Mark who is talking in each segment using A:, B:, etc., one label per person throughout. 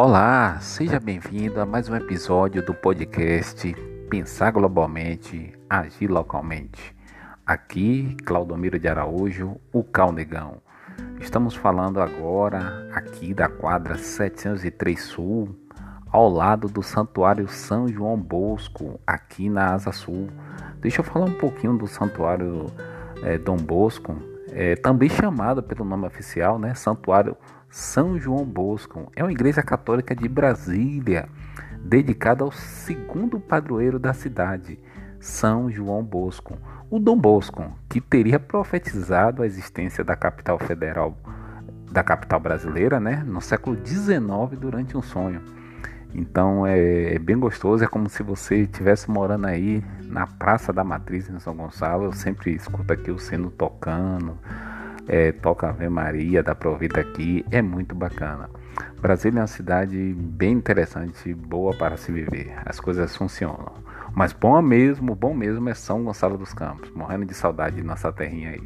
A: Olá, seja bem-vindo a mais um episódio do podcast Pensar Globalmente, Agir Localmente. Aqui, Claudomiro de Araújo, o Calnegão. Estamos falando agora aqui da quadra 703 Sul, ao lado do Santuário São João Bosco, aqui na Asa Sul. Deixa eu falar um pouquinho do Santuário é, Dom Bosco, é, também chamado pelo nome oficial, né, Santuário são João Bosco é uma igreja católica de Brasília, dedicada ao segundo padroeiro da cidade, São João Bosco, o Dom Bosco, que teria profetizado a existência da capital federal da capital brasileira, né, no século XIX durante um sonho. Então é, é bem gostoso, é como se você estivesse morando aí na Praça da Matriz em São Gonçalo. Eu sempre escuto aqui o sino tocando, é, toca Ave Maria, dá pra ouvir daqui, é muito bacana. Brasília é uma cidade bem interessante, boa para se viver, as coisas funcionam. Mas bom mesmo, bom mesmo é São Gonçalo dos Campos, morrendo de saudade de nossa terrinha aí.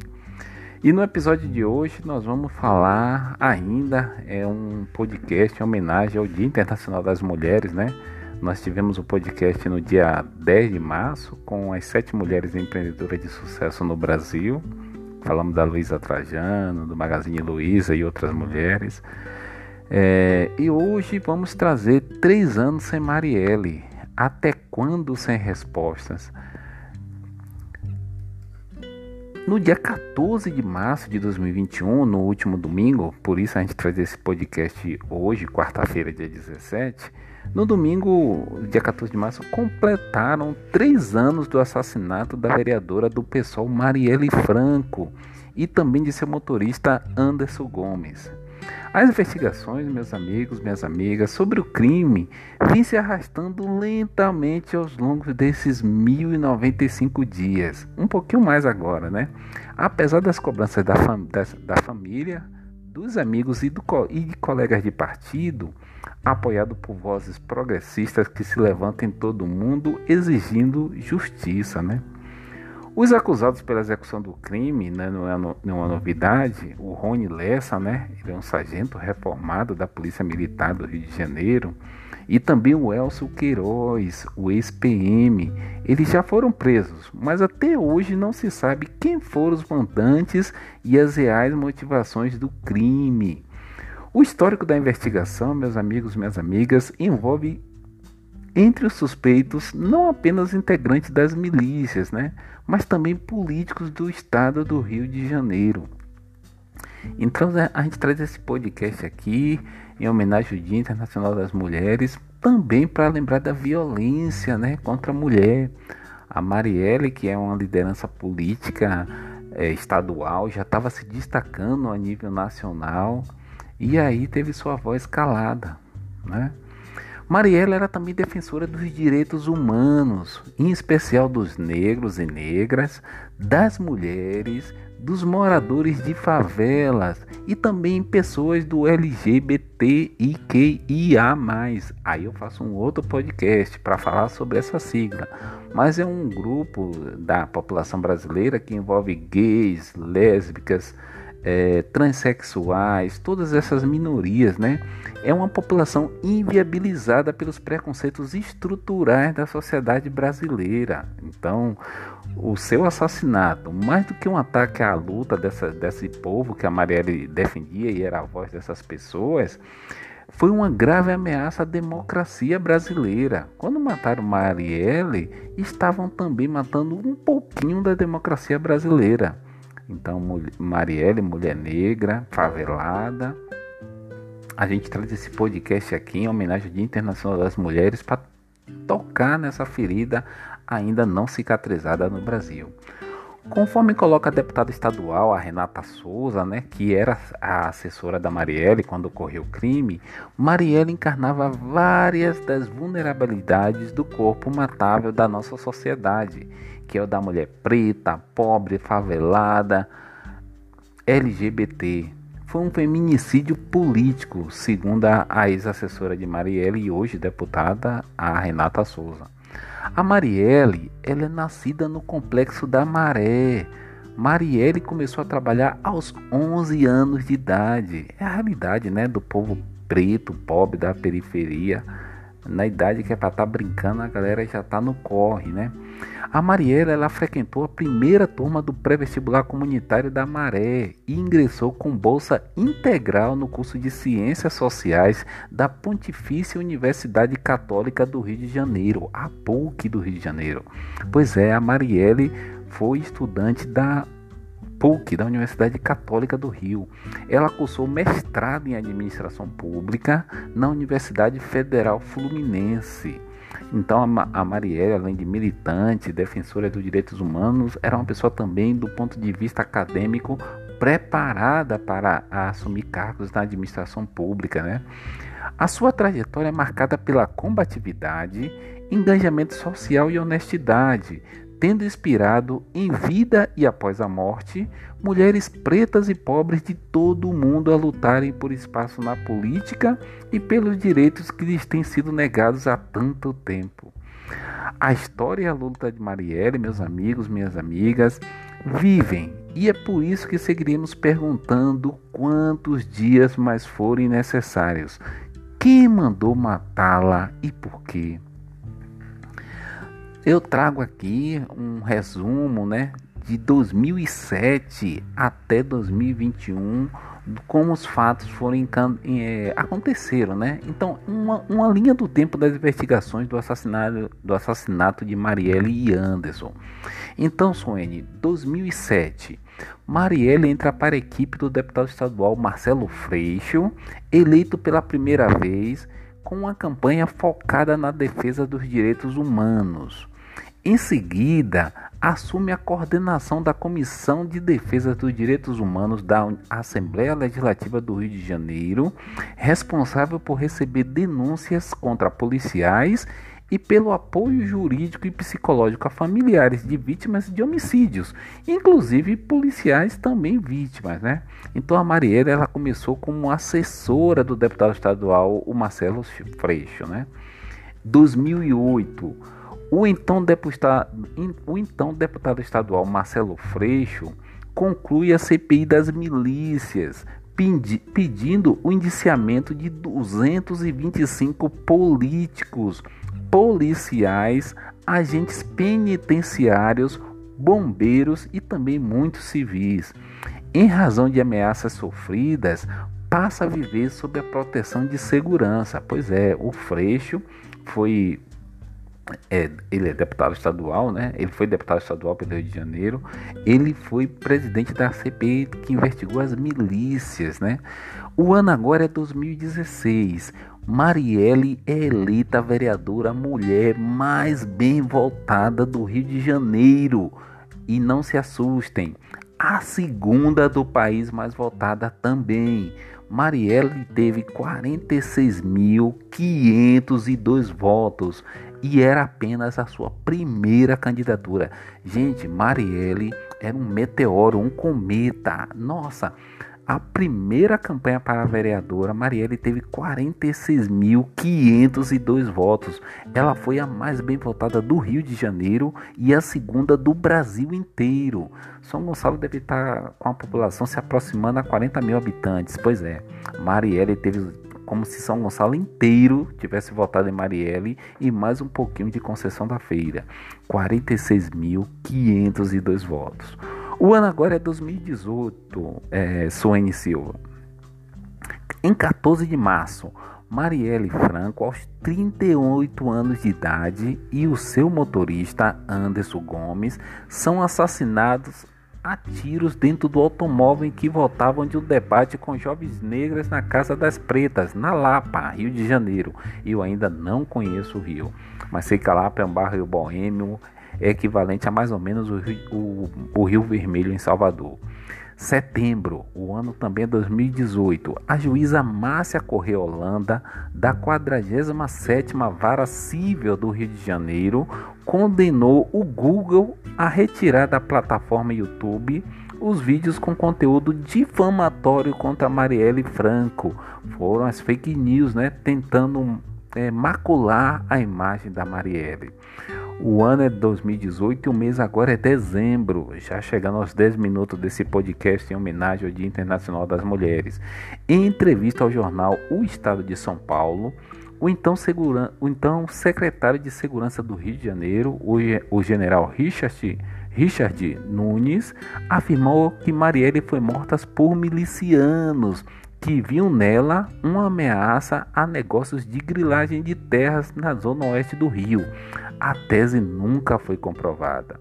A: E no episódio de hoje nós vamos falar ainda, é um podcast em homenagem ao Dia Internacional das Mulheres, né? Nós tivemos o um podcast no dia 10 de março com as sete mulheres empreendedoras de sucesso no Brasil. Falamos da Luísa Trajano, do Magazine Luiza e outras mulheres. É, e hoje vamos trazer três anos sem Marielle. Até quando sem respostas? No dia 14 de março de 2021, no último domingo, por isso a gente traz esse podcast hoje, quarta-feira, dia 17 no domingo, dia 14 de março, completaram três anos do assassinato da vereadora do PSOL Marielle Franco e também de seu motorista Anderson Gomes. As investigações, meus amigos, minhas amigas, sobre o crime vêm se arrastando lentamente aos longos desses 1095 dias, um pouquinho mais agora, né? Apesar das cobranças da, fam da, da família, dos amigos e, do, e de colegas de partido, apoiado por vozes progressistas que se levantam em todo o mundo exigindo justiça, né? Os acusados pela execução do crime, né, não é nenhuma novidade, o Rony Lessa, né, ele é um sargento reformado da Polícia Militar do Rio de Janeiro, e também o Elcio Queiroz, o ex-PM. Eles já foram presos, mas até hoje não se sabe quem foram os mandantes e as reais motivações do crime. O histórico da investigação, meus amigos, minhas amigas, envolve entre os suspeitos não apenas integrantes das milícias, né, mas também políticos do estado do Rio de Janeiro. Então a gente traz esse podcast aqui em homenagem ao Dia Internacional das Mulheres, também para lembrar da violência né, contra a mulher. A Marielle, que é uma liderança política é, estadual, já estava se destacando a nível nacional e aí teve sua voz calada. Né? Marielle era também defensora dos direitos humanos, em especial dos negros e negras, das mulheres, dos moradores de favelas e também pessoas do LGBTIQIA+. Aí eu faço um outro podcast para falar sobre essa sigla, mas é um grupo da população brasileira que envolve gays, lésbicas, é, transexuais, todas essas minorias, né? É uma população inviabilizada pelos preconceitos estruturais da sociedade brasileira. Então, o seu assassinato, mais do que um ataque à luta dessa, desse povo que a Marielle defendia e era a voz dessas pessoas, foi uma grave ameaça à democracia brasileira. Quando mataram Marielle, estavam também matando um pouquinho da democracia brasileira. Então, Marielle, mulher negra, favelada. A gente traz esse podcast aqui em homenagem ao Dia Internacional das Mulheres para tocar nessa ferida ainda não cicatrizada no Brasil. Conforme coloca a deputada estadual, a Renata Souza, né, que era a assessora da Marielle quando ocorreu o crime, Marielle encarnava várias das vulnerabilidades do corpo matável da nossa sociedade, que é o da mulher preta, pobre, favelada, LGBT. Foi um feminicídio político, segundo a ex-assessora de Marielle e hoje deputada, a Renata Souza. A Marielle, ela é nascida no complexo da Maré. Marielle começou a trabalhar aos 11 anos de idade. É a realidade, né, do povo preto, pobre da periferia na idade que é para estar tá brincando, a galera já está no corre, né? A Mariela ela frequentou a primeira turma do pré-vestibular comunitário da Maré e ingressou com bolsa integral no curso de Ciências Sociais da Pontifícia Universidade Católica do Rio de Janeiro, a PUC do Rio de Janeiro. Pois é, a Marielle foi estudante da PUC, da Universidade Católica do Rio. Ela cursou mestrado em Administração Pública na Universidade Federal Fluminense. Então a Marielle, além de militante, defensora dos direitos humanos, era uma pessoa também, do ponto de vista acadêmico, preparada para assumir cargos na administração pública. Né? A sua trajetória é marcada pela combatividade, engajamento social e honestidade, tendo inspirado em vida e após a morte mulheres pretas e pobres de todo o mundo a lutarem por espaço na política e pelos direitos que lhes têm sido negados há tanto tempo. A história e a luta de Marielle, meus amigos, minhas amigas, vivem e é por isso que seguiremos perguntando quantos dias mais forem necessários. Quem mandou matá-la e por quê? Eu trago aqui um resumo, né, de 2007 até 2021, como os fatos foram é, aconteceram, né? Então, uma, uma linha do tempo das investigações do assassinato, do assassinato de Marielle e Anderson. Então, Suene, 2007, Marielle entra para a equipe do deputado estadual Marcelo Freixo, eleito pela primeira vez com uma campanha focada na defesa dos direitos humanos. Em seguida, assume a coordenação da Comissão de Defesa dos Direitos Humanos da Assembleia Legislativa do Rio de Janeiro, responsável por receber denúncias contra policiais e pelo apoio jurídico e psicológico a familiares de vítimas de homicídios, inclusive policiais também vítimas, né? Então a Mariela ela começou como assessora do deputado estadual o Marcelo Freixo, né? 2008 o então, deputado, o então deputado estadual Marcelo Freixo conclui a CPI das milícias, pedindo o indiciamento de 225 políticos, policiais, agentes penitenciários, bombeiros e também muitos civis. Em razão de ameaças sofridas, passa a viver sob a proteção de segurança. Pois é, o Freixo foi é, ele é deputado estadual, né? Ele foi deputado estadual pelo Rio de Janeiro. Ele foi presidente da CPI que investigou as milícias, né? O ano agora é 2016. Marielle é eleita vereadora mulher mais bem votada do Rio de Janeiro. E não se assustem, a segunda do país mais votada também. Marielle teve 46.502 votos e era apenas a sua primeira candidatura. Gente, Marielle era um meteoro, um cometa. Nossa, a primeira campanha para a vereadora, Marielle teve 46.502 votos. Ela foi a mais bem votada do Rio de Janeiro e a segunda do Brasil inteiro. São Gonçalo deve estar com a população se aproximando a 40 mil habitantes. Pois é, Marielle teve como se São Gonçalo inteiro tivesse votado em Marielle e mais um pouquinho de concessão da feira. 46.502 votos. O ano agora é 2018, é, Suene Silva. Em 14 de março, Marielle Franco, aos 38 anos de idade, e o seu motorista Anderson Gomes são assassinados a tiros dentro do automóvel em que voltavam de um debate com jovens negras na Casa das Pretas, na Lapa, Rio de Janeiro. Eu ainda não conheço o Rio, mas sei que a Lapa é um bairro boêmio, é equivalente a mais ou menos o Rio, o, o Rio Vermelho em Salvador. Setembro, o ano também é 2018, a juíza Márcia Correia Holanda, da 47ª Vara Civil do Rio de Janeiro, condenou o Google a retirar da plataforma YouTube os vídeos com conteúdo difamatório contra Marielle Franco. Foram as fake news, né, tentando é, macular a imagem da Marielle. O ano é 2018 e o mês agora é dezembro, já chegando aos 10 minutos desse podcast em homenagem ao Dia Internacional das Mulheres. Em entrevista ao jornal O Estado de São Paulo, o então, segura, o então secretário de Segurança do Rio de Janeiro, o, o general Richard, Richard Nunes, afirmou que Marielle foi morta por milicianos que viam nela uma ameaça a negócios de grilagem de terras na zona oeste do Rio. A tese nunca foi comprovada.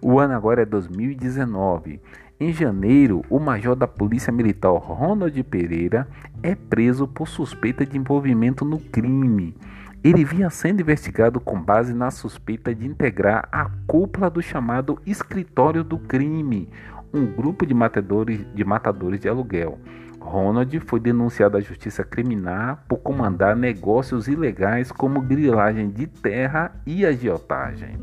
A: O ano agora é 2019. Em janeiro, o major da Polícia Militar Ronald Pereira é preso por suspeita de envolvimento no crime. Ele vinha sendo investigado com base na suspeita de integrar a cúpula do chamado Escritório do Crime, um grupo de matadores de, matadores de aluguel. Ronald foi denunciado à justiça criminal por comandar negócios ilegais como grilagem de terra e agiotagem.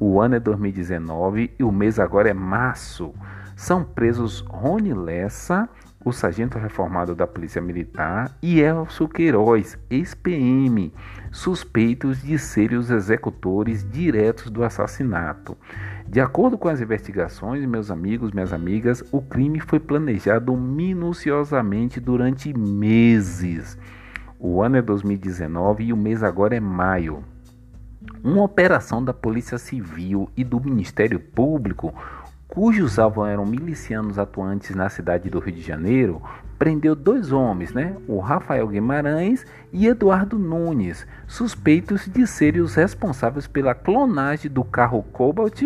A: O ano é 2019 e o mês agora é março. São presos Rony Lessa, o sargento reformado da Polícia Militar, e Elcio Queiroz, ex-PM, suspeitos de serem os executores diretos do assassinato. De acordo com as investigações, meus amigos, minhas amigas, o crime foi planejado minuciosamente durante meses. O ano é 2019 e o mês agora é maio. Uma operação da Polícia Civil e do Ministério Público, cujos alvos eram milicianos atuantes na cidade do Rio de Janeiro, prendeu dois homens, né? o Rafael Guimarães e Eduardo Nunes, suspeitos de serem os responsáveis pela clonagem do carro Cobalt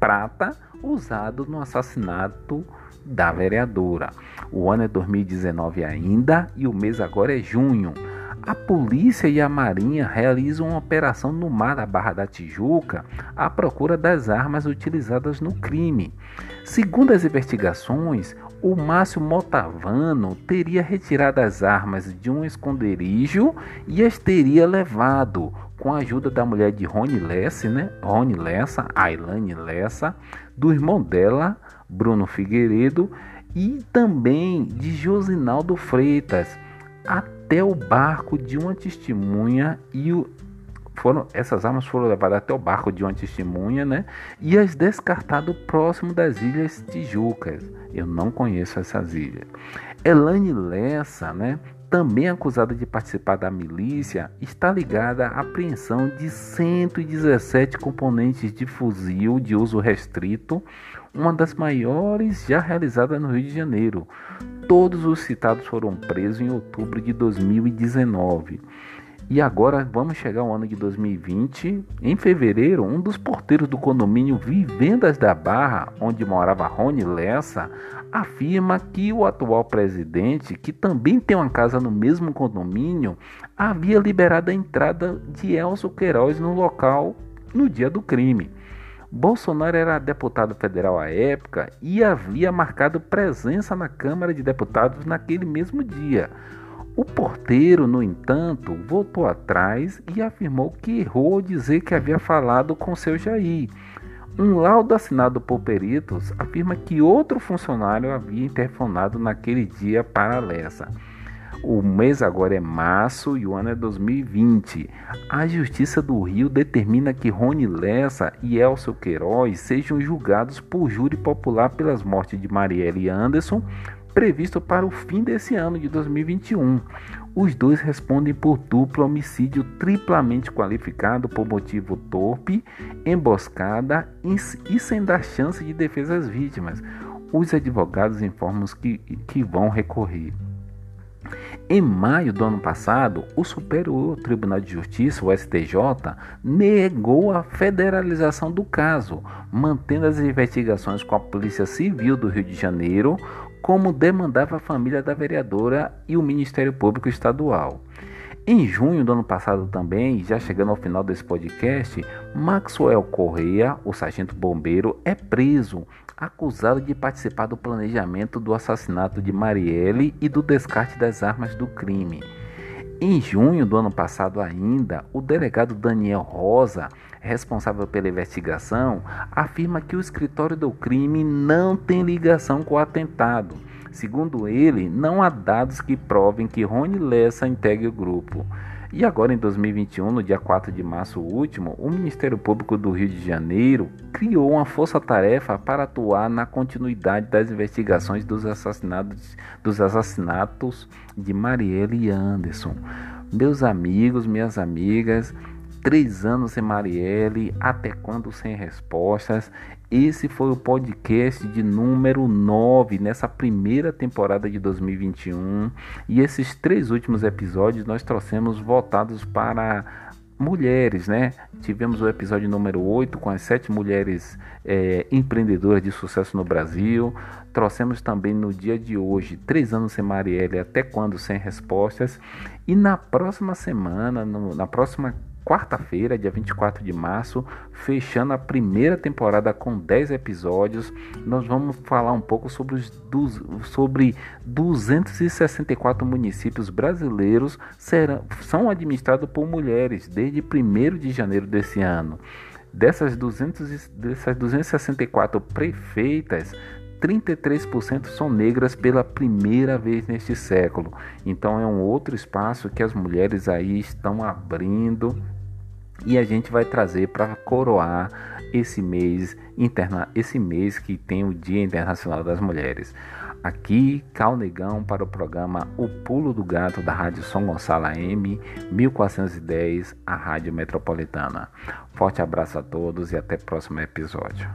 A: prata usado no assassinato da vereadora. O ano é 2019 ainda e o mês agora é junho. A polícia e a marinha realizam uma operação no mar da Barra da Tijuca à procura das armas utilizadas no crime. Segundo as investigações, o Márcio Motavano teria retirado as armas de um esconderijo e as teria levado, com a ajuda da mulher de Rony Lessa, né? Rony Lessa, Ailane Lessa, do irmão dela, Bruno Figueiredo, e também de Josinaldo Freitas, até o barco de uma testemunha e o, foram, essas armas foram levadas até o barco de uma testemunha, né? E as descartado próximo das ilhas Tijucas. Eu não conheço essas ilhas. Elane Lessa, né? Também acusada de participar da milícia, está ligada à apreensão de 117 componentes de fuzil de uso restrito, uma das maiores já realizada no Rio de Janeiro. Todos os citados foram presos em outubro de 2019. E agora vamos chegar ao ano de 2020. Em fevereiro, um dos porteiros do condomínio Vivendas da Barra, onde morava Rony Lessa, afirma que o atual presidente, que também tem uma casa no mesmo condomínio, havia liberado a entrada de Elcio Queiroz no local no dia do crime. Bolsonaro era deputado federal à época e havia marcado presença na Câmara de Deputados naquele mesmo dia. O porteiro, no entanto, voltou atrás e afirmou que errou ao dizer que havia falado com seu Jair. Um laudo assinado por peritos afirma que outro funcionário havia interfonado naquele dia para Lessa. O mês agora é março e o ano é 2020. A Justiça do Rio determina que Rony Lessa e Elcio Queiroz sejam julgados por júri popular pelas mortes de Marielle Anderson, previsto para o fim desse ano de 2021. Os dois respondem por duplo homicídio triplamente qualificado por motivo torpe, emboscada e sem dar chance de defesa às vítimas. Os advogados informam que, que vão recorrer. Em maio do ano passado, o Superior Tribunal de Justiça, o STJ, negou a federalização do caso, mantendo as investigações com a Polícia Civil do Rio de Janeiro, como demandava a família da vereadora e o Ministério Público Estadual. Em junho do ano passado também, já chegando ao final desse podcast, Maxwell Correia, o sargento bombeiro, é preso, acusado de participar do planejamento do assassinato de Marielle e do descarte das armas do crime. Em junho do ano passado ainda, o delegado Daniel Rosa, responsável pela investigação, afirma que o escritório do crime não tem ligação com o atentado. Segundo ele, não há dados que provem que Rony Lessa integre o grupo. E agora em 2021, no dia 4 de março último, o Ministério Público do Rio de Janeiro criou uma força-tarefa para atuar na continuidade das investigações dos assassinatos, dos assassinatos de Marielle e Anderson. Meus amigos, minhas amigas, Três anos sem Marielle, até quando sem respostas? Esse foi o podcast de número 9 nessa primeira temporada de 2021. E esses três últimos episódios nós trouxemos voltados para mulheres, né? Tivemos o episódio número 8 com as sete mulheres é, empreendedoras de sucesso no Brasil. Trouxemos também no dia de hoje, três anos sem Marielle, até quando sem respostas. E na próxima semana, no, na próxima quarta-feira, dia 24 de março, fechando a primeira temporada com 10 episódios. Nós vamos falar um pouco sobre, os, sobre 264 municípios brasileiros serão, são administrados por mulheres desde 1 de janeiro desse ano. Dessas, 200, dessas 264 prefeitas, 33% são negras pela primeira vez neste século. Então é um outro espaço que as mulheres aí estão abrindo e a gente vai trazer para coroar esse mês interna esse mês que tem o Dia Internacional das Mulheres. Aqui, Calnegão para o programa O Pulo do Gato da Rádio São Gonçalo AM 1410, a Rádio Metropolitana. Forte abraço a todos e até o próximo episódio.